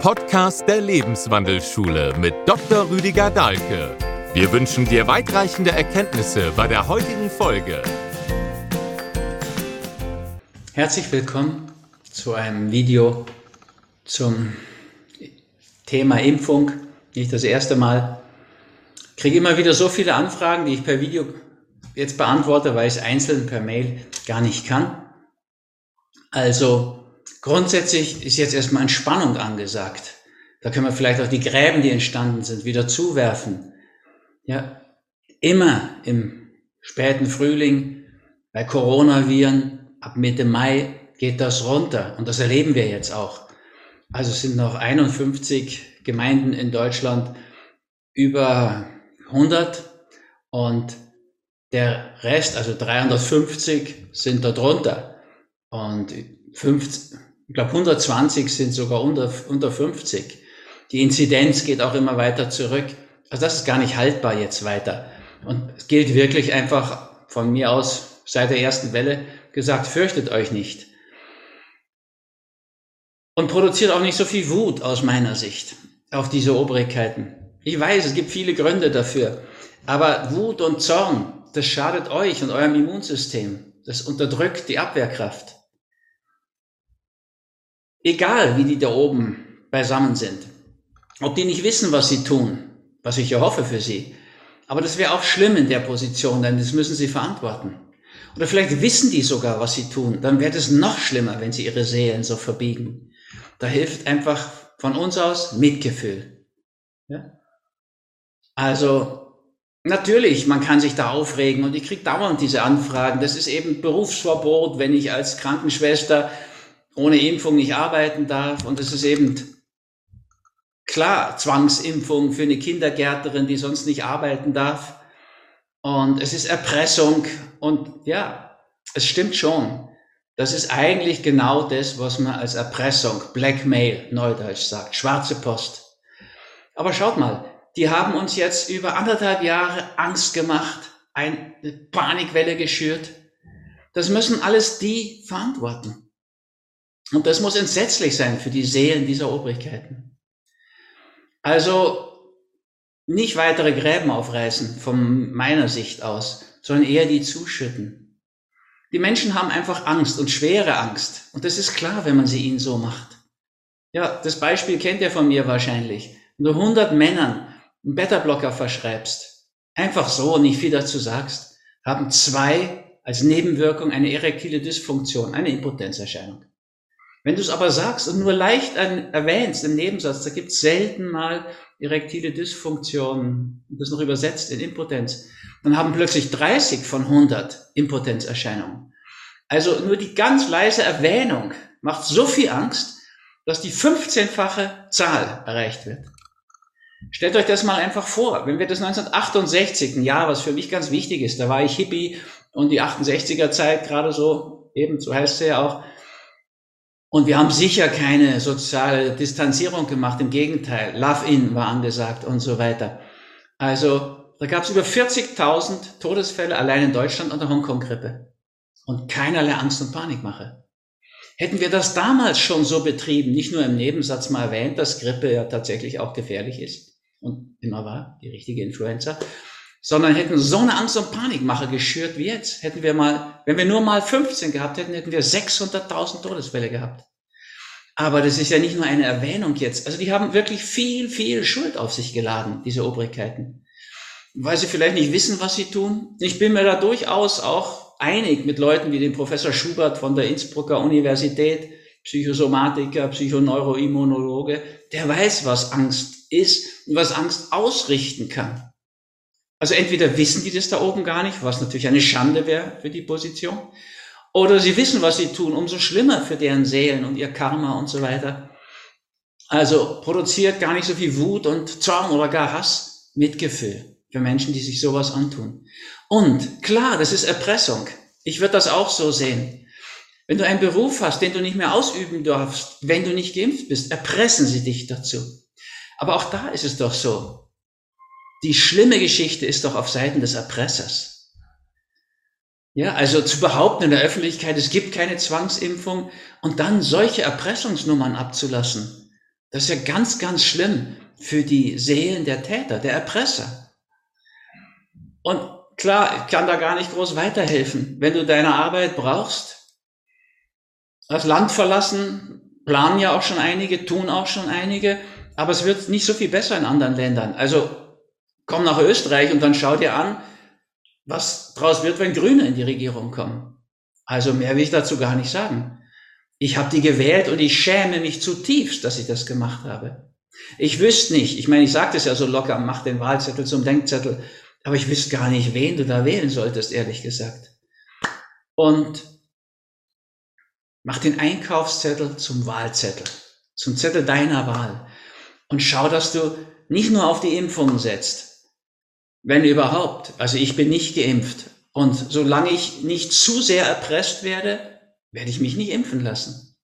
Podcast der Lebenswandelschule mit Dr. Rüdiger Dahlke. Wir wünschen dir weitreichende Erkenntnisse bei der heutigen Folge. Herzlich willkommen zu einem Video zum Thema Impfung. Nicht das erste Mal. Ich kriege immer wieder so viele Anfragen, die ich per Video jetzt beantworte, weil ich es einzeln per Mail gar nicht kann. Also grundsätzlich ist jetzt erstmal Entspannung angesagt. Da können wir vielleicht auch die Gräben, die entstanden sind, wieder zuwerfen. Ja, immer im späten Frühling bei Coronaviren ab Mitte Mai geht das runter und das erleben wir jetzt auch. Also es sind noch 51 Gemeinden in Deutschland über 100 und der Rest, also 350, sind da drunter. Und 50, ich glaube 120 sind sogar unter, unter 50. Die Inzidenz geht auch immer weiter zurück. Also das ist gar nicht haltbar jetzt weiter. Und es gilt wirklich einfach von mir aus seit der ersten Welle gesagt, fürchtet euch nicht. Und produziert auch nicht so viel Wut aus meiner Sicht auf diese Obrigkeiten. Ich weiß, es gibt viele Gründe dafür. Aber Wut und Zorn, das schadet euch und eurem Immunsystem. Das unterdrückt die Abwehrkraft. Egal, wie die da oben beisammen sind. Ob die nicht wissen, was sie tun, was ich ja hoffe für sie. Aber das wäre auch schlimm in der Position, denn das müssen sie verantworten. Oder vielleicht wissen die sogar, was sie tun. Dann wäre es noch schlimmer, wenn sie ihre Seelen so verbiegen. Da hilft einfach von uns aus Mitgefühl. Ja? Also natürlich, man kann sich da aufregen und ich kriege dauernd diese Anfragen. Das ist eben Berufsverbot, wenn ich als Krankenschwester ohne Impfung nicht arbeiten darf. Und es ist eben klar Zwangsimpfung für eine Kindergärtnerin, die sonst nicht arbeiten darf. Und es ist Erpressung. Und ja, es stimmt schon. Das ist eigentlich genau das, was man als Erpressung, Blackmail, Neudeutsch sagt, schwarze Post. Aber schaut mal, die haben uns jetzt über anderthalb Jahre Angst gemacht, eine Panikwelle geschürt. Das müssen alles die verantworten. Und das muss entsetzlich sein für die Seelen dieser Obrigkeiten. Also nicht weitere Gräben aufreißen von meiner Sicht aus, sondern eher die zuschütten. Die Menschen haben einfach Angst und schwere Angst. Und das ist klar, wenn man sie ihnen so macht. Ja, das Beispiel kennt ihr von mir wahrscheinlich. Wenn du 100 Männern einen Beta-Blocker verschreibst, einfach so und nicht viel dazu sagst, haben zwei als Nebenwirkung eine erektile Dysfunktion, eine Impotenzerscheinung. Wenn du es aber sagst und nur leicht erwähnst im Nebensatz, da gibt es selten mal erektile Dysfunktionen das noch übersetzt in Impotenz, dann haben plötzlich 30 von 100 Impotenzerscheinungen. Also nur die ganz leise Erwähnung macht so viel Angst, dass die 15-fache Zahl erreicht wird. Stellt euch das mal einfach vor, wenn wir das 1968, ein Jahr, was für mich ganz wichtig ist, da war ich Hippie und die 68er Zeit gerade so, eben so heißt sie ja auch, und wir haben sicher keine soziale Distanzierung gemacht, im Gegenteil, Love-In war angesagt und so weiter. Also da gab es über 40.000 Todesfälle allein in Deutschland an der Hongkong-Grippe und keinerlei Angst und Panikmache. Hätten wir das damals schon so betrieben, nicht nur im Nebensatz mal erwähnt, dass Grippe ja tatsächlich auch gefährlich ist und immer war, die richtige Influenza, sondern hätten so eine Angst- und Panikmache geschürt wie jetzt. Hätten wir mal, wenn wir nur mal 15 gehabt hätten, hätten wir 600.000 Todesfälle gehabt. Aber das ist ja nicht nur eine Erwähnung jetzt. Also die haben wirklich viel, viel Schuld auf sich geladen, diese Obrigkeiten. Weil sie vielleicht nicht wissen, was sie tun. Ich bin mir da durchaus auch einig mit Leuten wie dem Professor Schubert von der Innsbrucker Universität, Psychosomatiker, Psychoneuroimmunologe, der weiß, was Angst ist und was Angst ausrichten kann. Also entweder wissen die das da oben gar nicht, was natürlich eine Schande wäre für die Position, oder sie wissen, was sie tun, umso schlimmer für deren Seelen und ihr Karma und so weiter. Also produziert gar nicht so viel Wut und Zorn oder gar Hass, Mitgefühl für Menschen, die sich sowas antun. Und klar, das ist Erpressung. Ich würde das auch so sehen. Wenn du einen Beruf hast, den du nicht mehr ausüben darfst, wenn du nicht geimpft bist, erpressen sie dich dazu. Aber auch da ist es doch so. Die schlimme Geschichte ist doch auf Seiten des Erpressers. Ja, also zu behaupten in der Öffentlichkeit, es gibt keine Zwangsimpfung und dann solche Erpressungsnummern abzulassen. Das ist ja ganz, ganz schlimm für die Seelen der Täter, der Erpresser. Und klar, ich kann da gar nicht groß weiterhelfen. Wenn du deine Arbeit brauchst, das Land verlassen, planen ja auch schon einige, tun auch schon einige, aber es wird nicht so viel besser in anderen Ländern. Also komm nach Österreich und dann schau dir an, was draus wird, wenn Grüne in die Regierung kommen. Also mehr will ich dazu gar nicht sagen. Ich habe die gewählt und ich schäme mich zutiefst, dass ich das gemacht habe. Ich wüsste nicht, ich meine, ich sage das ja so locker, mach den Wahlzettel zum Denkzettel, aber ich wüsste gar nicht, wen du da wählen solltest, ehrlich gesagt. Und mach den Einkaufszettel zum Wahlzettel, zum Zettel deiner Wahl. Und schau, dass du nicht nur auf die Impfung setzt, wenn überhaupt. Also ich bin nicht geimpft. Und solange ich nicht zu sehr erpresst werde, werde ich mich nicht impfen lassen.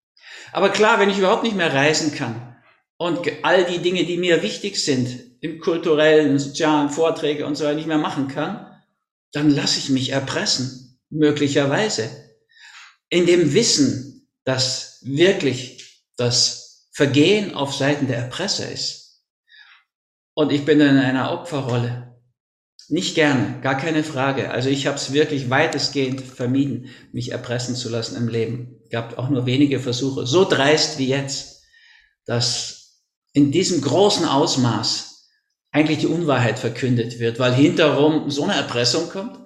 Aber klar, wenn ich überhaupt nicht mehr reisen kann und all die Dinge, die mir wichtig sind, im kulturellen, sozialen Vorträge und so weiter nicht mehr machen kann, dann lasse ich mich erpressen, möglicherweise. In dem Wissen, dass wirklich das Vergehen auf Seiten der Erpresser ist. Und ich bin in einer Opferrolle. Nicht gerne, gar keine Frage. Also ich habe es wirklich weitestgehend vermieden, mich erpressen zu lassen im Leben. Gab auch nur wenige Versuche, so dreist wie jetzt, dass in diesem großen Ausmaß eigentlich die Unwahrheit verkündet wird, weil hinterherum so eine Erpressung kommt.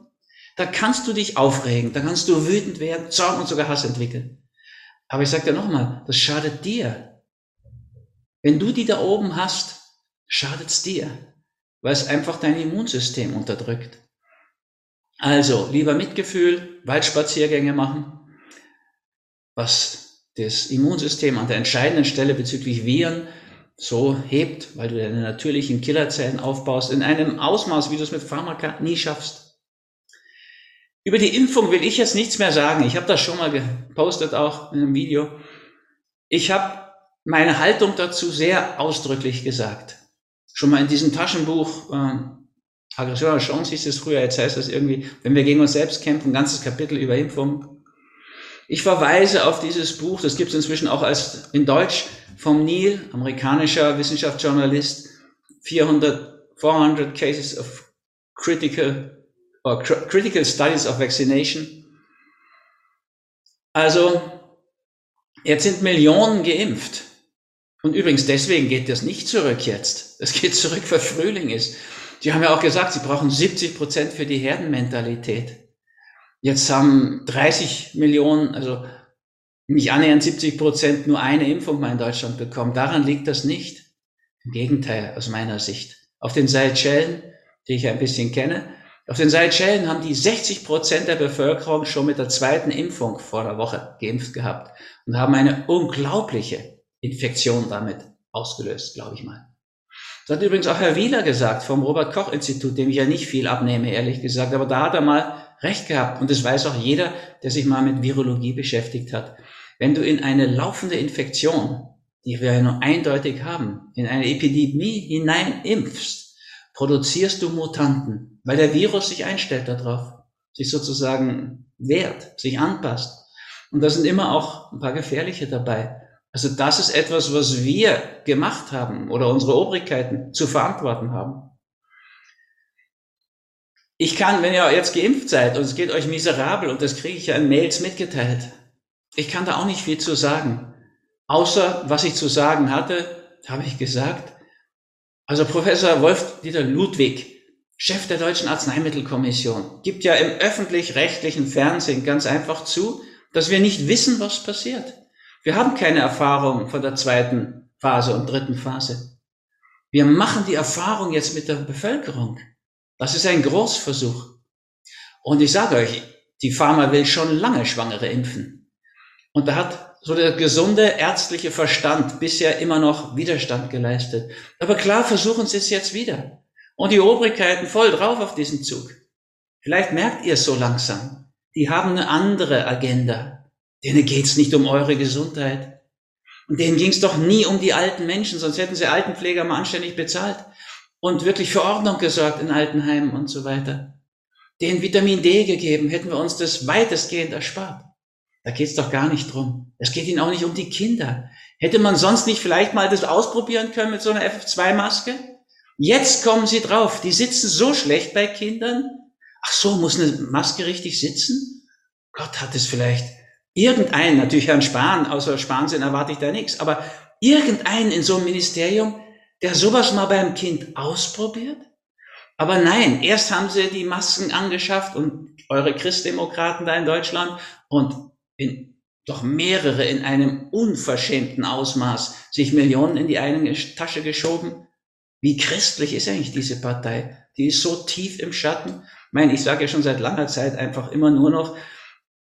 Da kannst du dich aufregen, da kannst du wütend werden, Zorn und sogar Hass entwickeln. Aber ich sage dir nochmal, das schadet dir. Wenn du die da oben hast, schadet's dir weil es einfach dein Immunsystem unterdrückt. Also, lieber Mitgefühl, Waldspaziergänge machen, was das Immunsystem an der entscheidenden Stelle bezüglich Viren so hebt, weil du deine natürlichen Killerzellen aufbaust, in einem Ausmaß, wie du es mit Pharmaka nie schaffst. Über die Impfung will ich jetzt nichts mehr sagen. Ich habe das schon mal gepostet, auch in einem Video. Ich habe meine Haltung dazu sehr ausdrücklich gesagt schon mal in diesem Taschenbuch, äh, Aggression oder Chance hieß es früher, jetzt heißt das irgendwie, wenn wir gegen uns selbst kämpfen, ein ganzes Kapitel über Impfung. Ich verweise auf dieses Buch, das gibt es inzwischen auch als in Deutsch vom Neil, amerikanischer Wissenschaftsjournalist, 400, 400 Cases of Critical, or Critical Studies of Vaccination. Also, jetzt sind Millionen geimpft. Und übrigens, deswegen geht das nicht zurück jetzt. Es geht zurück, weil Frühling ist. Die haben ja auch gesagt, sie brauchen 70 Prozent für die Herdenmentalität. Jetzt haben 30 Millionen, also nicht annähernd 70 Prozent nur eine Impfung mal in Deutschland bekommen. Daran liegt das nicht. Im Gegenteil, aus meiner Sicht. Auf den Seychellen, die ich ein bisschen kenne, auf den Seychellen haben die 60 Prozent der Bevölkerung schon mit der zweiten Impfung vor der Woche geimpft gehabt und haben eine unglaubliche Infektion damit ausgelöst, glaube ich mal. Das hat übrigens auch Herr Wieler gesagt vom Robert Koch Institut, dem ich ja nicht viel abnehme, ehrlich gesagt. Aber da hat er mal recht gehabt. Und das weiß auch jeder, der sich mal mit Virologie beschäftigt hat. Wenn du in eine laufende Infektion, die wir ja nur eindeutig haben, in eine Epidemie hinein impfst, produzierst du Mutanten, weil der Virus sich einstellt darauf, sich sozusagen wehrt, sich anpasst. Und da sind immer auch ein paar gefährliche dabei. Also das ist etwas, was wir gemacht haben oder unsere Obrigkeiten zu verantworten haben. Ich kann, wenn ihr jetzt geimpft seid und es geht euch miserabel und das kriege ich ja in Mails mitgeteilt, ich kann da auch nicht viel zu sagen. Außer was ich zu sagen hatte, habe ich gesagt. Also Professor Wolf-Dieter Ludwig, Chef der Deutschen Arzneimittelkommission, gibt ja im öffentlich-rechtlichen Fernsehen ganz einfach zu, dass wir nicht wissen, was passiert. Wir haben keine Erfahrung von der zweiten Phase und dritten Phase. Wir machen die Erfahrung jetzt mit der Bevölkerung. Das ist ein Großversuch. Und ich sage euch, die Pharma will schon lange Schwangere impfen. Und da hat so der gesunde ärztliche Verstand bisher immer noch Widerstand geleistet. Aber klar versuchen sie es jetzt wieder. Und die Obrigkeiten voll drauf auf diesen Zug. Vielleicht merkt ihr es so langsam. Die haben eine andere Agenda. Denen geht's nicht um eure Gesundheit. Und denen ging's doch nie um die alten Menschen, sonst hätten sie Altenpfleger mal anständig bezahlt und wirklich für Ordnung gesorgt in Altenheimen und so weiter. Denen Vitamin D gegeben, hätten wir uns das weitestgehend erspart. Da geht's doch gar nicht drum. Es geht ihnen auch nicht um die Kinder. Hätte man sonst nicht vielleicht mal das ausprobieren können mit so einer FF2-Maske? Jetzt kommen sie drauf. Die sitzen so schlecht bei Kindern. Ach so, muss eine Maske richtig sitzen? Gott hat es vielleicht irgendeinen, natürlich Herrn Spahn, außer Spahnsinn erwarte ich da nichts, aber irgendeinen in so einem Ministerium, der sowas mal beim Kind ausprobiert? Aber nein, erst haben sie die Masken angeschafft und eure Christdemokraten da in Deutschland und in, doch mehrere in einem unverschämten Ausmaß sich Millionen in die eine Tasche geschoben. Wie christlich ist eigentlich diese Partei? Die ist so tief im Schatten. Ich meine, ich sage ja schon seit langer Zeit einfach immer nur noch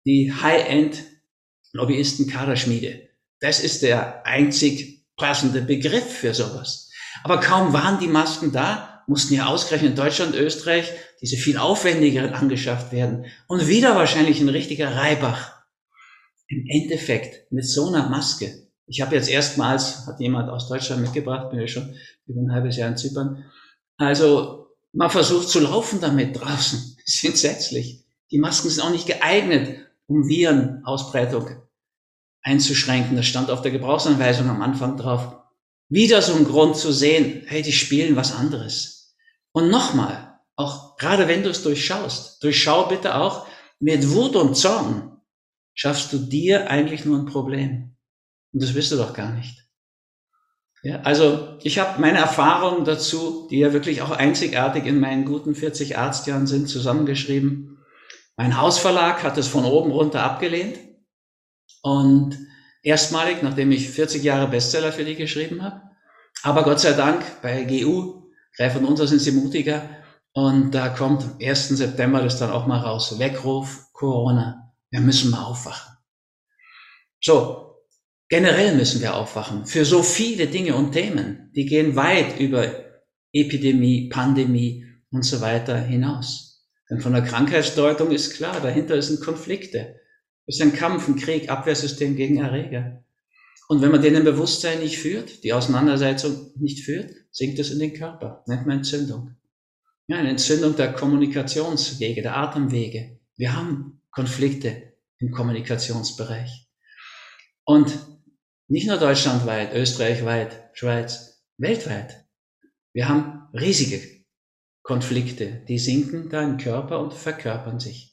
die High-End-Lobbyisten Kaderschmiede. Das ist der einzig passende Begriff für sowas. Aber kaum waren die Masken da, mussten ja ausgerechnet in Deutschland, Österreich diese viel aufwendigeren angeschafft werden. Und wieder wahrscheinlich ein richtiger Reibach. Im Endeffekt mit so einer Maske. Ich habe jetzt erstmals, hat jemand aus Deutschland mitgebracht, bin ja schon über ein halbes Jahr in Zypern. Also man versucht zu laufen damit draußen. Das ist entsetzlich. Die Masken sind auch nicht geeignet, um Virenausbreitung einzuschränken. Das stand auf der Gebrauchsanweisung am Anfang drauf. Wieder so ein Grund zu sehen, hey, die spielen was anderes. Und nochmal, auch gerade wenn du es durchschaust, durchschau bitte auch, mit Wut und Zorn schaffst du dir eigentlich nur ein Problem. Und das wirst du doch gar nicht. Ja, also ich habe meine Erfahrungen dazu, die ja wirklich auch einzigartig in meinen guten 40 Arztjahren sind, zusammengeschrieben. Mein Hausverlag hat es von oben runter abgelehnt. Und erstmalig, nachdem ich 40 Jahre Bestseller für die geschrieben habe. Aber Gott sei Dank bei GU, Greif und Unser sind sie mutiger. Und da kommt am 1. September das dann auch mal raus. Weckruf, Corona. Wir müssen mal aufwachen. So, generell müssen wir aufwachen. Für so viele Dinge und Themen. Die gehen weit über Epidemie, Pandemie und so weiter hinaus. Denn von der Krankheitsdeutung ist klar, dahinter sind Konflikte. Es ist ein Kampf, ein Krieg, Abwehrsystem gegen Erreger. Und wenn man den im Bewusstsein nicht führt, die Auseinandersetzung nicht führt, sinkt es in den Körper, nennt man Entzündung. Ja, eine Entzündung der Kommunikationswege, der Atemwege. Wir haben Konflikte im Kommunikationsbereich. Und nicht nur deutschlandweit, österreichweit, Schweiz, weltweit. Wir haben riesige Konflikte, die sinken da im Körper und verkörpern sich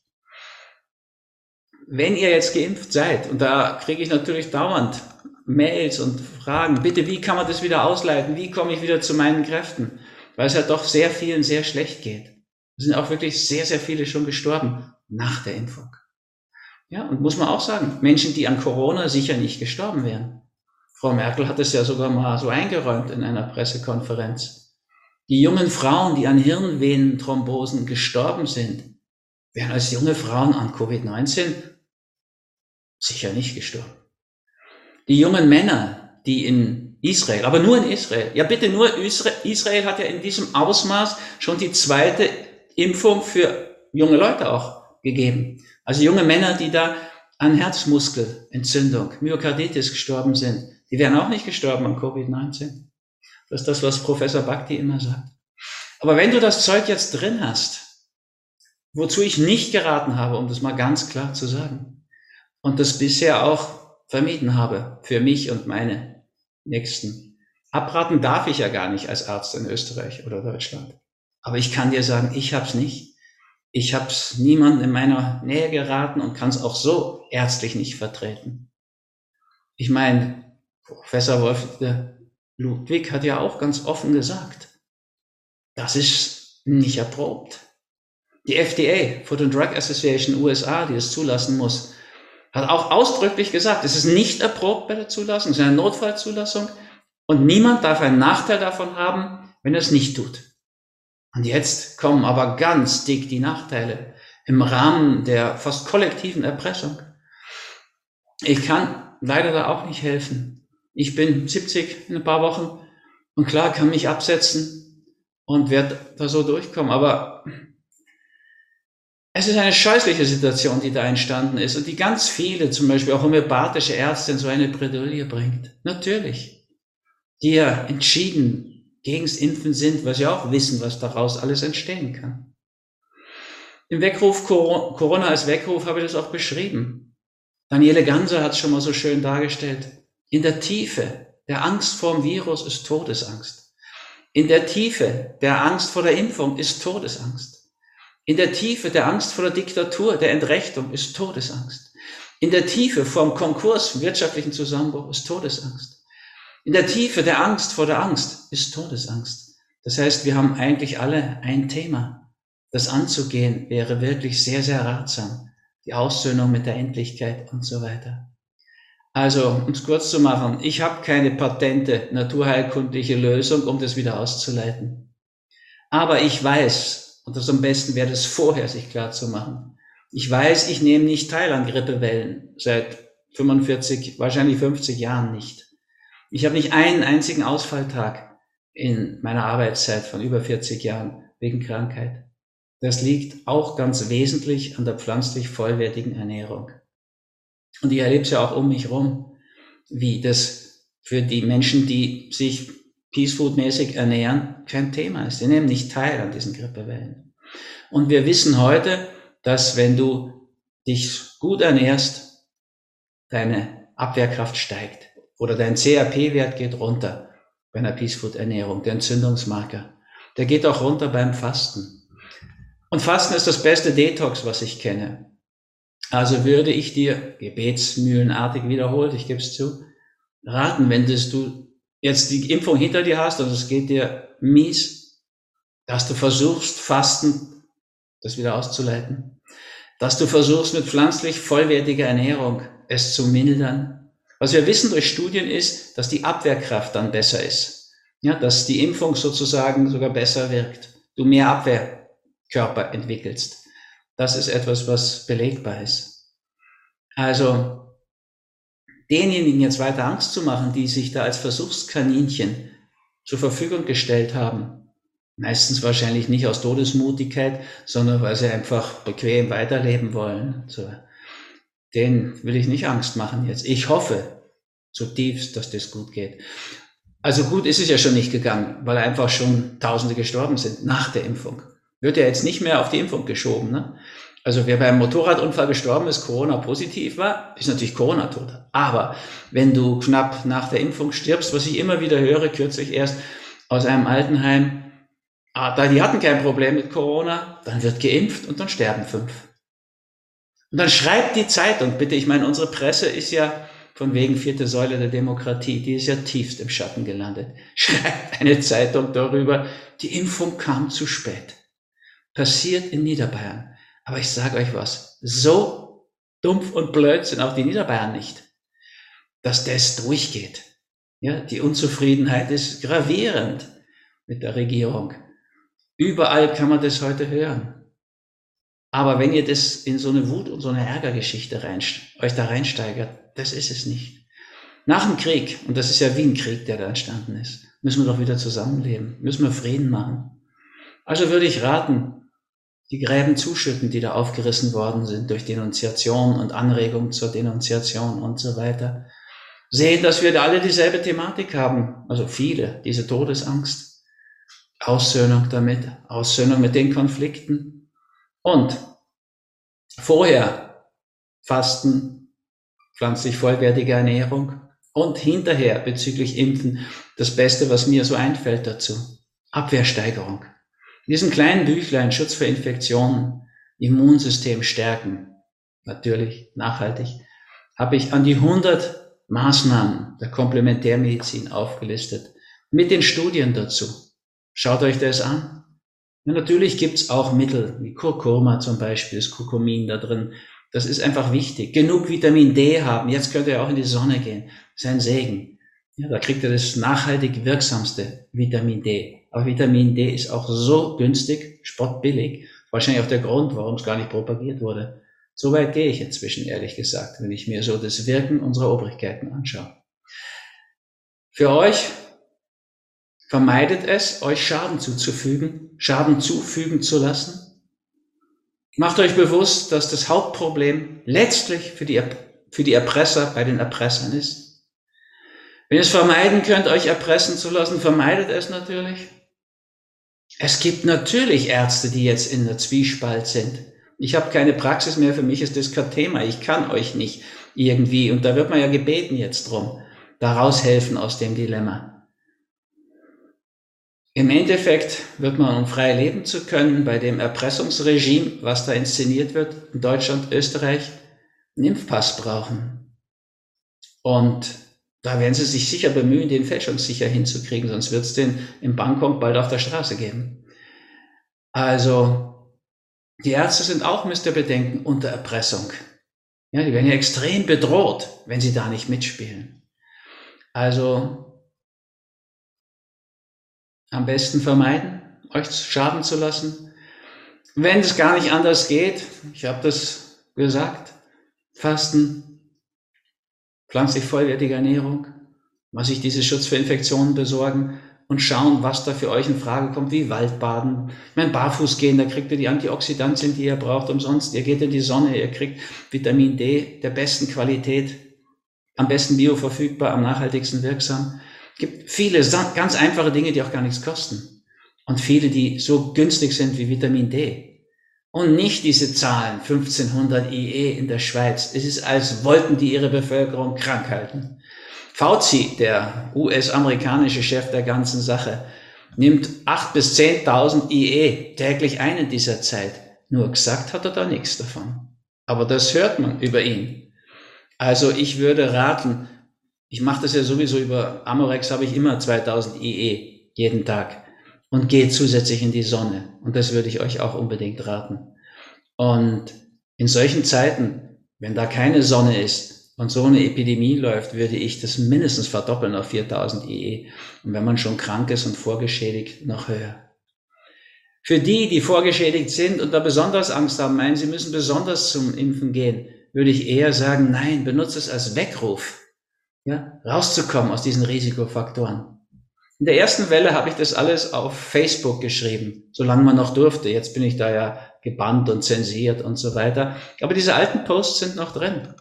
wenn ihr jetzt geimpft seid, und da kriege ich natürlich dauernd Mails und Fragen, bitte, wie kann man das wieder ausleiten? Wie komme ich wieder zu meinen Kräften? Weil es ja doch sehr vielen sehr schlecht geht. Es sind auch wirklich sehr, sehr viele schon gestorben nach der Impfung. Ja, und muss man auch sagen, Menschen, die an Corona sicher nicht gestorben wären. Frau Merkel hat es ja sogar mal so eingeräumt in einer Pressekonferenz. Die jungen Frauen, die an Hirnvenenthrombosen gestorben sind, wären als junge Frauen an Covid-19 Sicher nicht gestorben. Die jungen Männer, die in Israel, aber nur in Israel, ja bitte nur Israel, hat ja in diesem Ausmaß schon die zweite Impfung für junge Leute auch gegeben. Also junge Männer, die da an Herzmuskelentzündung, Myokarditis gestorben sind, die wären auch nicht gestorben an Covid-19. Das ist das, was Professor Bhakti immer sagt. Aber wenn du das Zeug jetzt drin hast, wozu ich nicht geraten habe, um das mal ganz klar zu sagen, und das bisher auch vermieden habe für mich und meine Nächsten. Abraten darf ich ja gar nicht als Arzt in Österreich oder Deutschland. Aber ich kann dir sagen, ich habe es nicht. Ich habe es niemandem in meiner Nähe geraten und kann es auch so ärztlich nicht vertreten. Ich meine, Professor Wolf Ludwig hat ja auch ganz offen gesagt, das ist nicht erprobt. Die FDA, Food and Drug Association USA, die es zulassen muss, hat auch ausdrücklich gesagt, es ist nicht erprobt bei der Zulassung, es ist eine Notfallzulassung und niemand darf einen Nachteil davon haben, wenn er es nicht tut. Und jetzt kommen aber ganz dick die Nachteile im Rahmen der fast kollektiven Erpressung. Ich kann leider da auch nicht helfen. Ich bin 70 in ein paar Wochen und klar kann mich absetzen und werde da so durchkommen, aber es ist eine scheußliche Situation, die da entstanden ist und die ganz viele, zum Beispiel auch homöopathische Ärzte, in so eine Bredouille bringt. Natürlich. Die ja entschieden gegens Impfen sind, weil sie auch wissen, was daraus alles entstehen kann. Im Weckruf Corona als Weckruf habe ich das auch beschrieben. Daniele Ganser hat es schon mal so schön dargestellt. In der Tiefe der Angst vor dem Virus ist Todesangst. In der Tiefe der Angst vor der Impfung ist Todesangst. In der Tiefe der Angst vor der Diktatur, der Entrechtung ist Todesangst. In der Tiefe vor dem Konkurs, wirtschaftlichen Zusammenbruch ist Todesangst. In der Tiefe der Angst vor der Angst ist Todesangst. Das heißt, wir haben eigentlich alle ein Thema. Das anzugehen wäre wirklich sehr, sehr ratsam. Die Aussöhnung mit der Endlichkeit und so weiter. Also, um es kurz zu machen, ich habe keine patente naturheilkundliche Lösung, um das wieder auszuleiten. Aber ich weiß, und das am besten wäre das vorher sich klar zu machen, ich weiß, ich nehme nicht teil an Grippewellen seit 45, wahrscheinlich 50 Jahren nicht. Ich habe nicht einen einzigen Ausfalltag in meiner Arbeitszeit von über 40 Jahren wegen Krankheit. Das liegt auch ganz wesentlich an der pflanzlich vollwertigen Ernährung. Und ich erlebe es ja auch um mich rum, wie das für die Menschen, die sich Peace-Food-mäßig ernähren, kein Thema ist. Die nehmen nicht teil an diesen Grippewellen. Und wir wissen heute, dass wenn du dich gut ernährst, deine Abwehrkraft steigt oder dein CRP-Wert geht runter bei einer Peace-Food-Ernährung, der Entzündungsmarker. Der geht auch runter beim Fasten. Und Fasten ist das beste Detox, was ich kenne. Also würde ich dir, gebetsmühlenartig wiederholt, ich gebe es zu, raten, wenn du jetzt die Impfung hinter dir hast und es geht dir mies, dass du versuchst, Fasten, das wieder auszuleiten, dass du versuchst, mit pflanzlich vollwertiger Ernährung es zu mildern. Was wir wissen durch Studien ist, dass die Abwehrkraft dann besser ist. Ja, dass die Impfung sozusagen sogar besser wirkt. Du mehr Abwehrkörper entwickelst. Das ist etwas, was belegbar ist. Also denjenigen jetzt weiter Angst zu machen, die sich da als Versuchskaninchen zur Verfügung gestellt haben, meistens wahrscheinlich nicht aus Todesmutigkeit, sondern weil sie einfach bequem weiterleben wollen. So. Den will ich nicht Angst machen jetzt. Ich hoffe zutiefst, dass das gut geht. Also gut ist es ja schon nicht gegangen, weil einfach schon Tausende gestorben sind nach der Impfung wird ja jetzt nicht mehr auf die Impfung geschoben. Ne? Also wer beim Motorradunfall gestorben ist, Corona positiv war, ist natürlich Corona-tot. Aber wenn du knapp nach der Impfung stirbst, was ich immer wieder höre, kürzlich erst aus einem Altenheim, ah, da die hatten kein Problem mit Corona, dann wird geimpft und dann sterben fünf. Und dann schreibt die Zeitung, bitte, ich meine, unsere Presse ist ja von wegen vierte Säule der Demokratie, die ist ja tiefst im Schatten gelandet. Schreibt eine Zeitung darüber, die Impfung kam zu spät passiert in Niederbayern. Aber ich sage euch was, so dumpf und blöd sind auch die Niederbayern nicht, dass das durchgeht. Ja, die Unzufriedenheit ist gravierend mit der Regierung. Überall kann man das heute hören. Aber wenn ihr das in so eine Wut und so eine Ärgergeschichte rein, euch da reinsteigert, das ist es nicht. Nach dem Krieg, und das ist ja wie ein Krieg, der da entstanden ist, müssen wir doch wieder zusammenleben, müssen wir Frieden machen. Also würde ich raten, die Gräben zuschütten, die da aufgerissen worden sind durch Denunziation und Anregung zur Denunziation und so weiter. Sehen, dass wir da alle dieselbe Thematik haben, also viele, diese Todesangst, Aussöhnung damit, Aussöhnung mit den Konflikten und vorher Fasten, pflanzlich vollwertige Ernährung und hinterher bezüglich Impfen das Beste, was mir so einfällt dazu, Abwehrsteigerung. In diesem kleinen Büchlein Schutz vor Infektionen, Immunsystem stärken, natürlich nachhaltig, habe ich an die 100 Maßnahmen der Komplementärmedizin aufgelistet, mit den Studien dazu. Schaut euch das an. Ja, natürlich gibt's auch Mittel, wie Kurkuma zum Beispiel, das Kurkumin da drin. Das ist einfach wichtig. Genug Vitamin D haben. Jetzt könnt ihr auch in die Sonne gehen. Das ist ein Segen. Ja, da kriegt ihr das nachhaltig wirksamste Vitamin D. Aber Vitamin D ist auch so günstig, spottbillig. Wahrscheinlich auch der Grund, warum es gar nicht propagiert wurde. So weit gehe ich inzwischen, ehrlich gesagt, wenn ich mir so das Wirken unserer Obrigkeiten anschaue. Für euch vermeidet es, euch Schaden zuzufügen, Schaden zufügen zu lassen. Macht euch bewusst, dass das Hauptproblem letztlich für die, für die Erpresser bei den Erpressern ist. Wenn ihr es vermeiden könnt, euch erpressen zu lassen, vermeidet es natürlich. Es gibt natürlich Ärzte, die jetzt in der Zwiespalt sind. Ich habe keine Praxis mehr, für mich ist das kein Thema. Ich kann euch nicht irgendwie. Und da wird man ja gebeten jetzt drum, da raushelfen aus dem Dilemma. Im Endeffekt wird man, um frei leben zu können, bei dem Erpressungsregime, was da inszeniert wird, in Deutschland, Österreich, einen Impfpass brauchen. Und da werden sie sich sicher bemühen, den fälschungssicher hinzukriegen, sonst wird es den in Bangkok bald auf der Straße geben. Also, die Ärzte sind auch, müsst ihr bedenken, unter Erpressung. Ja, die werden ja extrem bedroht, wenn sie da nicht mitspielen. Also, am besten vermeiden, euch schaden zu lassen. Wenn es gar nicht anders geht, ich habe das gesagt, Fasten, pflanzlich vollwertige Ernährung, was sich diese Schutz für Infektionen besorgen und schauen, was da für euch in Frage kommt, wie Waldbaden. Ich meine, barfuß gehen, da kriegt ihr die Antioxidantien, die ihr braucht, umsonst. Ihr geht in die Sonne, ihr kriegt Vitamin D der besten Qualität, am besten bioverfügbar, am nachhaltigsten wirksam. Es gibt viele ganz einfache Dinge, die auch gar nichts kosten. Und viele, die so günstig sind wie Vitamin D und nicht diese Zahlen 1500 IE in der Schweiz. Es ist, als wollten die ihre Bevölkerung krank halten. Fauci, der US-amerikanische Chef der ganzen Sache, nimmt 8 bis 10.000 IE täglich ein in dieser Zeit. Nur gesagt hat er da nichts davon. Aber das hört man über ihn. Also ich würde raten, ich mache das ja sowieso über Amorex, habe ich immer 2000 IE jeden Tag und geht zusätzlich in die Sonne. Und das würde ich euch auch unbedingt raten. Und in solchen Zeiten, wenn da keine Sonne ist und so eine Epidemie läuft, würde ich das mindestens verdoppeln auf 4000 IE. Und wenn man schon krank ist und vorgeschädigt, noch höher. Für die, die vorgeschädigt sind und da besonders Angst haben, meinen, sie müssen besonders zum Impfen gehen, würde ich eher sagen, nein, benutze es als Weckruf, ja, rauszukommen aus diesen Risikofaktoren. In der ersten Welle habe ich das alles auf Facebook geschrieben, solange man noch durfte. Jetzt bin ich da ja gebannt und zensiert und so weiter. Aber diese alten Posts sind noch drin.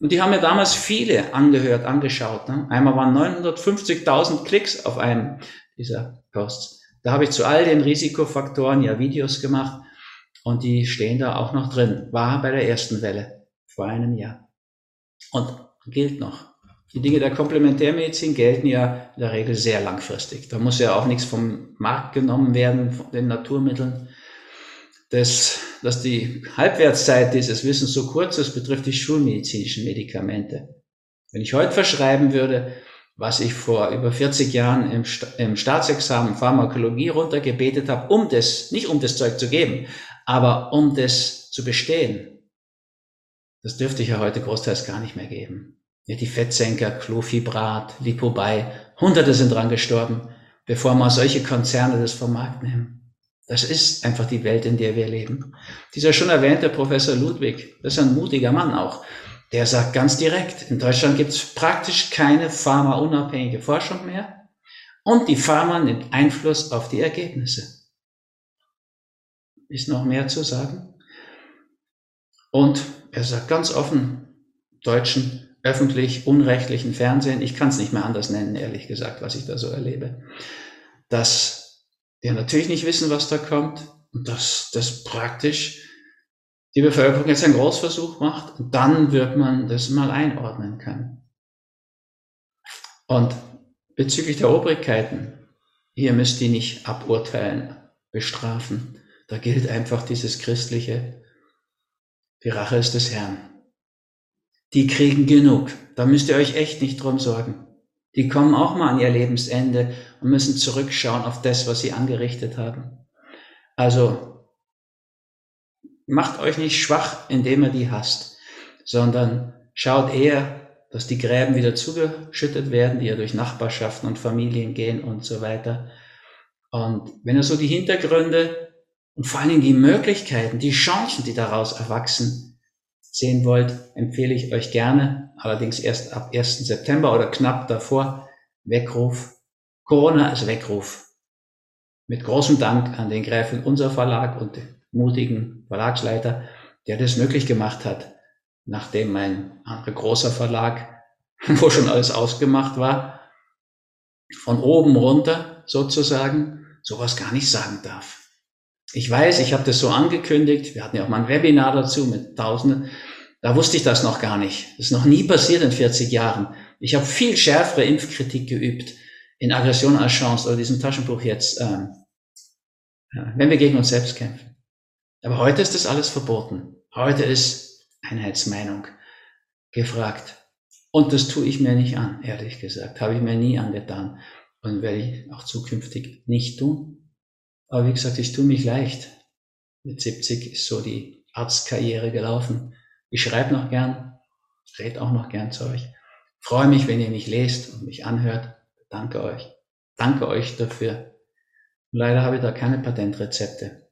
Und die haben mir damals viele angehört, angeschaut. Ne? Einmal waren 950.000 Klicks auf einem dieser Posts. Da habe ich zu all den Risikofaktoren ja Videos gemacht und die stehen da auch noch drin. War bei der ersten Welle vor einem Jahr. Und gilt noch. Die Dinge der Komplementärmedizin gelten ja in der Regel sehr langfristig. Da muss ja auch nichts vom Markt genommen werden, von den Naturmitteln. Das, dass die Halbwertszeit dieses Wissens so kurz ist, betrifft die schulmedizinischen Medikamente. Wenn ich heute verschreiben würde, was ich vor über 40 Jahren im, im Staatsexamen Pharmakologie runtergebetet habe, um das, nicht um das Zeug zu geben, aber um das zu bestehen, das dürfte ich ja heute großteils gar nicht mehr geben. Ja, die Fettsenker, Clofibrat, Lipobai, Hunderte sind dran gestorben, bevor mal solche Konzerne das vom Markt nehmen. Das ist einfach die Welt, in der wir leben. Dieser schon erwähnte Professor Ludwig, das ist ein mutiger Mann auch, der sagt ganz direkt, in Deutschland gibt es praktisch keine pharmaunabhängige Forschung mehr und die Pharma nimmt Einfluss auf die Ergebnisse. Ist noch mehr zu sagen? Und er sagt ganz offen, Deutschen, öffentlich, unrechtlichen Fernsehen, ich kann es nicht mehr anders nennen, ehrlich gesagt, was ich da so erlebe, dass wir natürlich nicht wissen, was da kommt und dass das praktisch die Bevölkerung jetzt einen Großversuch macht und dann wird man das mal einordnen können. Und bezüglich der Obrigkeiten, ihr müsst die nicht aburteilen, bestrafen. Da gilt einfach dieses christliche, die Rache ist des Herrn die kriegen genug. Da müsst ihr euch echt nicht drum sorgen. Die kommen auch mal an ihr Lebensende und müssen zurückschauen auf das, was sie angerichtet haben. Also macht euch nicht schwach, indem ihr die hasst, sondern schaut eher, dass die Gräben wieder zugeschüttet werden, die ja durch Nachbarschaften und Familien gehen und so weiter. Und wenn ihr so die Hintergründe und vor allen Dingen die Möglichkeiten, die Chancen, die daraus erwachsen, sehen wollt, empfehle ich euch gerne, allerdings erst ab 1. September oder knapp davor, Weckruf. Corona als Weckruf. Mit großem Dank an den Gräfin Unser Verlag und den mutigen Verlagsleiter, der das möglich gemacht hat, nachdem mein anderer großer Verlag, wo schon alles ausgemacht war, von oben runter sozusagen sowas gar nicht sagen darf. Ich weiß, ich habe das so angekündigt. Wir hatten ja auch mal ein Webinar dazu mit Tausenden. Da wusste ich das noch gar nicht. Das ist noch nie passiert in 40 Jahren. Ich habe viel schärfere Impfkritik geübt in Aggression als Chance oder diesem Taschenbuch jetzt, ähm, wenn wir gegen uns selbst kämpfen. Aber heute ist das alles verboten. Heute ist Einheitsmeinung gefragt. Und das tue ich mir nicht an, ehrlich gesagt. Habe ich mir nie angetan und werde ich auch zukünftig nicht tun. Aber wie gesagt, ich tue mich leicht. Mit 70 ist so die Arztkarriere gelaufen. Ich schreibe noch gern, rede auch noch gern zu euch. Freue mich, wenn ihr mich lest und mich anhört. Danke euch. Danke euch dafür. Leider habe ich da keine Patentrezepte.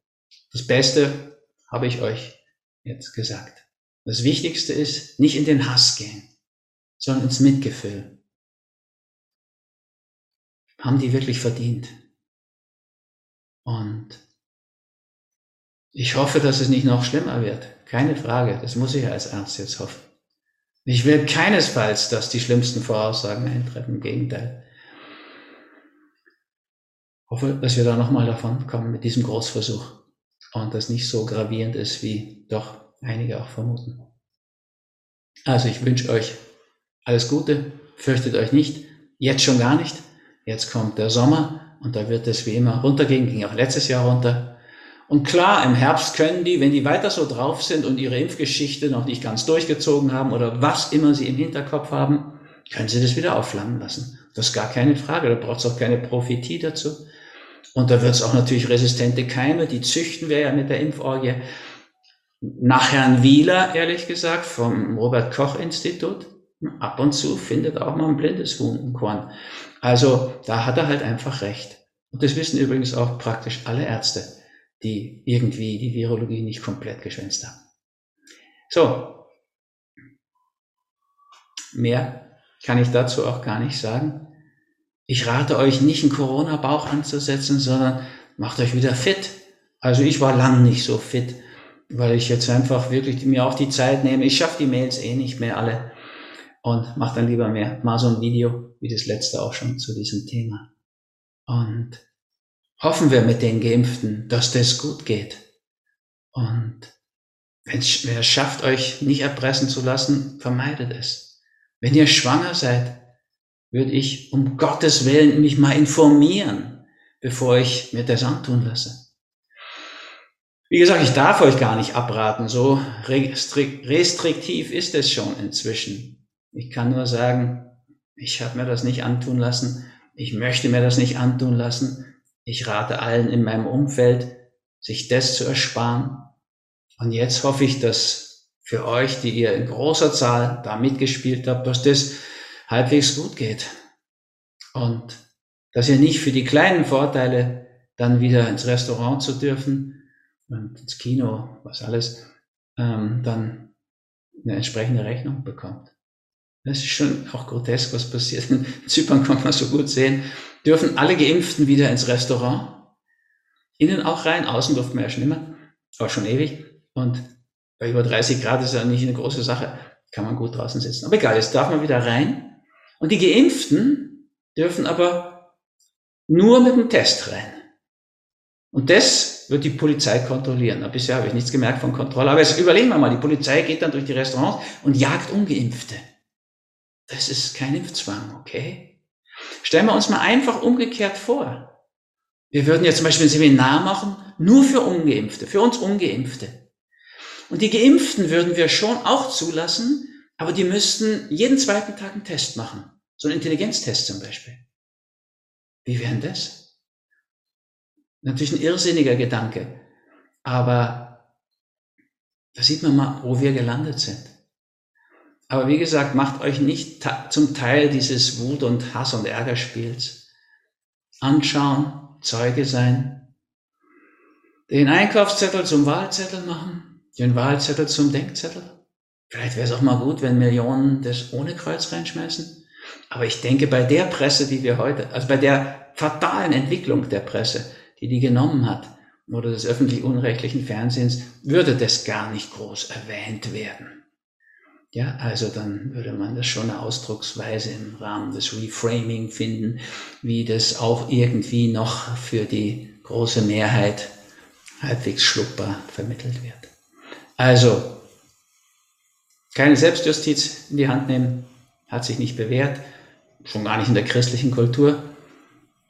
Das Beste habe ich euch jetzt gesagt. Das Wichtigste ist, nicht in den Hass gehen, sondern ins Mitgefühl. Haben die wirklich verdient? Und ich hoffe, dass es nicht noch schlimmer wird. Keine Frage. Das muss ich als Arzt jetzt hoffen. Ich will keinesfalls, dass die schlimmsten Voraussagen eintreffen. Im Gegenteil. Ich hoffe, dass wir da nochmal davon kommen mit diesem Großversuch. Und das nicht so gravierend ist, wie doch einige auch vermuten. Also ich wünsche euch alles Gute. Fürchtet euch nicht. Jetzt schon gar nicht. Jetzt kommt der Sommer und da wird es wie immer runtergehen. Ging auch letztes Jahr runter. Und klar, im Herbst können die, wenn die weiter so drauf sind und ihre Impfgeschichte noch nicht ganz durchgezogen haben oder was immer sie im Hinterkopf haben, können sie das wieder aufflammen lassen. Das ist gar keine Frage, da braucht es auch keine Prophetie dazu. Und da wird es auch natürlich resistente Keime, die züchten wir ja mit der Impforgie. Nach Herrn Wieler, ehrlich gesagt, vom Robert Koch Institut, ab und zu findet auch mal ein blindes Huhn. Also da hat er halt einfach recht. Und das wissen übrigens auch praktisch alle Ärzte die irgendwie die Virologie nicht komplett geschwänzt haben. So, mehr kann ich dazu auch gar nicht sagen. Ich rate euch nicht einen Corona-Bauch anzusetzen, sondern macht euch wieder fit. Also ich war lang nicht so fit, weil ich jetzt einfach wirklich mir auch die Zeit nehme. Ich schaffe die Mails eh nicht mehr alle und mache dann lieber mehr, mal so ein Video wie das letzte auch schon zu diesem Thema. Und hoffen wir mit den Geimpften, dass das gut geht. Und wenn es schafft, euch nicht erpressen zu lassen, vermeidet es. Wenn ihr schwanger seid, würde ich um Gottes Willen mich mal informieren, bevor ich mir das antun lasse. Wie gesagt, ich darf euch gar nicht abraten. So restriktiv ist es schon inzwischen. Ich kann nur sagen, ich habe mir das nicht antun lassen. Ich möchte mir das nicht antun lassen. Ich rate allen in meinem Umfeld, sich das zu ersparen. Und jetzt hoffe ich, dass für euch, die ihr in großer Zahl da mitgespielt habt, dass das halbwegs gut geht. Und dass ihr nicht für die kleinen Vorteile dann wieder ins Restaurant zu dürfen und ins Kino, was alles, ähm, dann eine entsprechende Rechnung bekommt. Das ist schon auch grotesk, was passiert. In Zypern kann man so gut sehen dürfen alle Geimpften wieder ins Restaurant. Innen auch rein, außen durften wir ja schon immer, aber schon ewig. Und bei über 30 Grad ist ja nicht eine große Sache, kann man gut draußen sitzen. Aber egal, jetzt darf man wieder rein. Und die Geimpften dürfen aber nur mit dem Test rein. Und das wird die Polizei kontrollieren. Bisher habe ich nichts gemerkt von Kontrolle. Aber jetzt überlegen wir mal, die Polizei geht dann durch die Restaurants und jagt Ungeimpfte. Das ist kein Impfzwang, okay? Stellen wir uns mal einfach umgekehrt vor. Wir würden jetzt zum Beispiel ein Seminar machen, nur für Ungeimpfte, für uns Ungeimpfte. Und die Geimpften würden wir schon auch zulassen, aber die müssten jeden zweiten Tag einen Test machen. So einen Intelligenztest zum Beispiel. Wie wäre das? Natürlich ein irrsinniger Gedanke. Aber da sieht man mal, wo wir gelandet sind. Aber wie gesagt, macht euch nicht zum Teil dieses Wut- und Hass- und Ärgerspiels. Anschauen, Zeuge sein, den Einkaufszettel zum Wahlzettel machen, den Wahlzettel zum Denkzettel. Vielleicht wäre es auch mal gut, wenn Millionen das ohne Kreuz reinschmeißen. Aber ich denke, bei der Presse, die wir heute, also bei der fatalen Entwicklung der Presse, die die genommen hat, oder des öffentlich-unrechtlichen Fernsehens, würde das gar nicht groß erwähnt werden. Ja, also dann würde man das schon eine Ausdrucksweise im Rahmen des Reframing finden, wie das auch irgendwie noch für die große Mehrheit halbwegs schluckbar vermittelt wird. Also, keine Selbstjustiz in die Hand nehmen, hat sich nicht bewährt, schon gar nicht in der christlichen Kultur.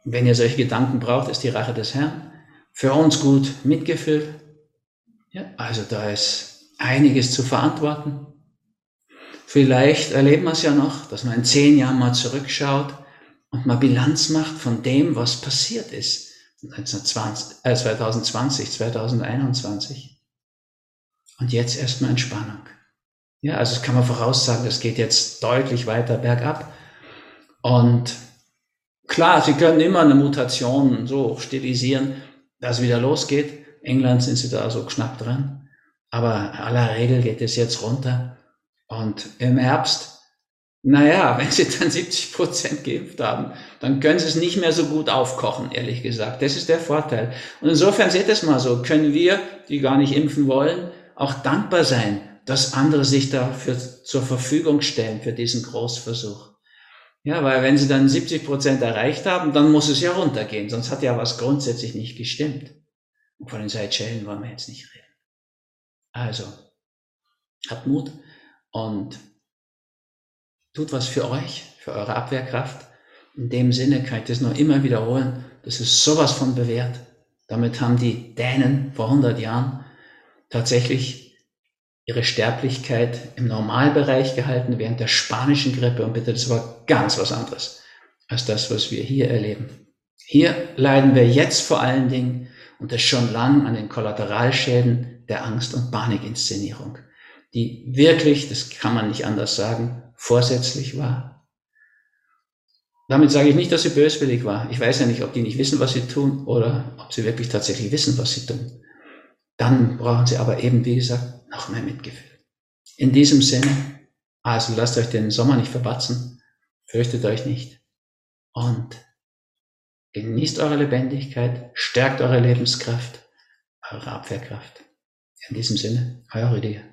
Wenn ihr solche Gedanken braucht, ist die Rache des Herrn. Für uns gut mitgefühlt. Ja, also da ist einiges zu verantworten. Vielleicht erleben wir es ja noch, dass man in zehn Jahren mal zurückschaut und mal Bilanz macht von dem, was passiert ist 2020, 2021. Äh, und jetzt erstmal Entspannung. Ja, also das kann man voraussagen, das geht jetzt deutlich weiter bergab. Und klar, Sie können immer eine Mutation so stilisieren, dass es wieder losgeht. England sind Sie da so knapp dran. Aber aller Regel geht es jetzt runter. Und im Herbst, naja, wenn Sie dann 70 Prozent geimpft haben, dann können Sie es nicht mehr so gut aufkochen, ehrlich gesagt. Das ist der Vorteil. Und insofern seht es mal so, können wir, die gar nicht impfen wollen, auch dankbar sein, dass andere sich dafür zur Verfügung stellen für diesen Großversuch. Ja, weil wenn sie dann 70 Prozent erreicht haben, dann muss es ja runtergehen, sonst hat ja was grundsätzlich nicht gestimmt. Und von den Seychellen wollen wir jetzt nicht reden. Also, habt Mut und tut was für euch, für eure Abwehrkraft. In dem Sinne kann ich das noch immer wiederholen. Das ist sowas von bewährt. Damit haben die Dänen vor 100 Jahren tatsächlich ihre Sterblichkeit im Normalbereich gehalten während der spanischen Grippe. Und bitte, das war ganz was anderes als das, was wir hier erleben. Hier leiden wir jetzt vor allen Dingen und das schon lang an den Kollateralschäden der Angst- und Panikinszenierung, die wirklich, das kann man nicht anders sagen, vorsätzlich war. Damit sage ich nicht, dass sie böswillig war. Ich weiß ja nicht, ob die nicht wissen, was sie tun oder ob sie wirklich tatsächlich wissen, was sie tun. Dann brauchen sie aber eben, wie gesagt, noch mehr Mitgefühl. In diesem Sinne, also lasst euch den Sommer nicht verbatzen, fürchtet euch nicht und genießt eure Lebendigkeit, stärkt eure Lebenskraft, eure Abwehrkraft. In diesem Sinne, euer Rüdiger.